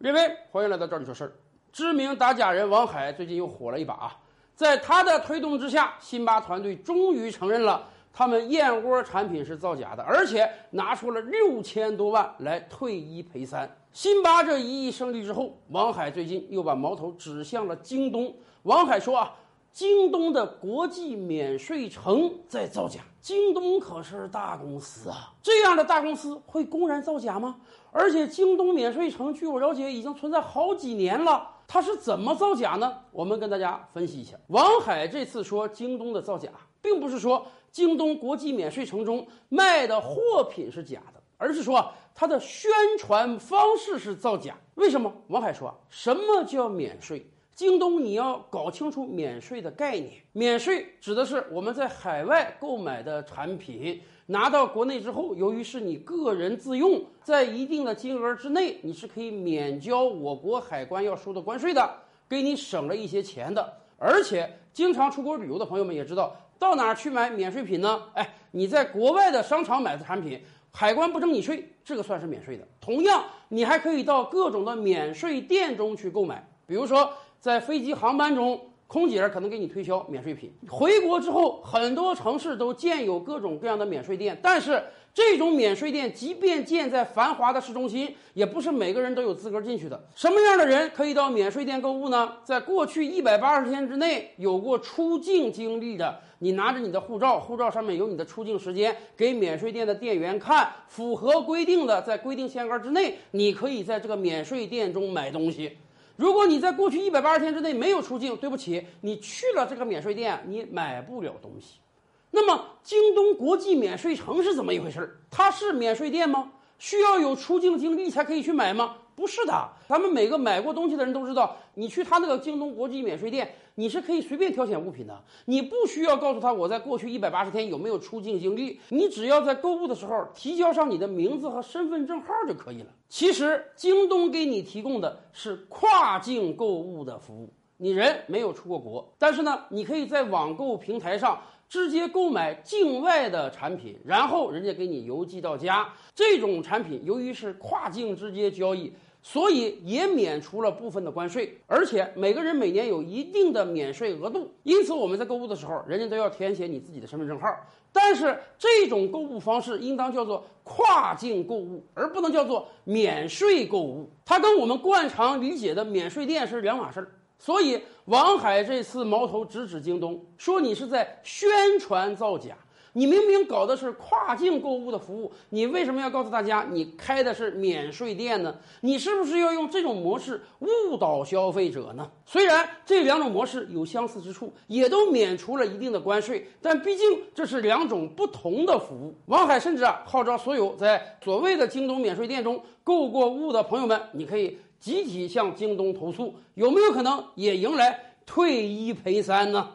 各位，欢迎来到这里说事儿。知名打假人王海最近又火了一把啊，在他的推动之下，辛巴团队终于承认了他们燕窝产品是造假的，而且拿出了六千多万来退一赔三。辛巴这一役胜利之后，王海最近又把矛头指向了京东。王海说啊。京东的国际免税城在造假，京东可是大公司啊，这样的大公司会公然造假吗？而且京东免税城，据我了解已经存在好几年了，它是怎么造假呢？我们跟大家分析一下。王海这次说京东的造假，并不是说京东国际免税城中卖的货品是假的，而是说它的宣传方式是造假。为什么？王海说，什么叫免税？京东，你要搞清楚免税的概念。免税指的是我们在海外购买的产品拿到国内之后，由于是你个人自用，在一定的金额之内，你是可以免交我国海关要收的关税的，给你省了一些钱的。而且，经常出国旅游的朋友们也知道，到哪儿去买免税品呢？哎，你在国外的商场买的产品，海关不征你税，这个算是免税的。同样，你还可以到各种的免税店中去购买，比如说。在飞机航班中，空姐可能给你推销免税品。回国之后，很多城市都建有各种各样的免税店，但是这种免税店即便建在繁华的市中心，也不是每个人都有资格进去的。什么样的人可以到免税店购物呢？在过去一百八十天之内有过出境经历的，你拿着你的护照，护照上面有你的出境时间，给免税店的店员看，符合规定的，在规定限额之内，你可以在这个免税店中买东西。如果你在过去一百八十天之内没有出境，对不起，你去了这个免税店，你买不了东西。那么，京东国际免税城是怎么一回事儿？它是免税店吗？需要有出境经历才可以去买吗？不是的，咱们每个买过东西的人都知道，你去他那个京东国际免税店，你是可以随便挑选物品的，你不需要告诉他我在过去一百八十天有没有出境经历，你只要在购物的时候提交上你的名字和身份证号就可以了。其实，京东给你提供的是跨境购物的服务，你人没有出过国，但是呢，你可以在网购平台上。直接购买境外的产品，然后人家给你邮寄到家。这种产品由于是跨境直接交易，所以也免除了部分的关税，而且每个人每年有一定的免税额度。因此我们在购物的时候，人家都要填写你自己的身份证号。但是这种购物方式应当叫做跨境购物，而不能叫做免税购物。它跟我们惯常理解的免税店是两码事儿。所以，王海这次矛头直指京东，说你是在宣传造假。你明明搞的是跨境购物的服务，你为什么要告诉大家你开的是免税店呢？你是不是要用这种模式误导消费者呢？虽然这两种模式有相似之处，也都免除了一定的关税，但毕竟这是两种不同的服务。王海甚至啊号召所有在所谓的京东免税店中购过物的朋友们，你可以。集体向京东投诉，有没有可能也迎来退一赔三呢？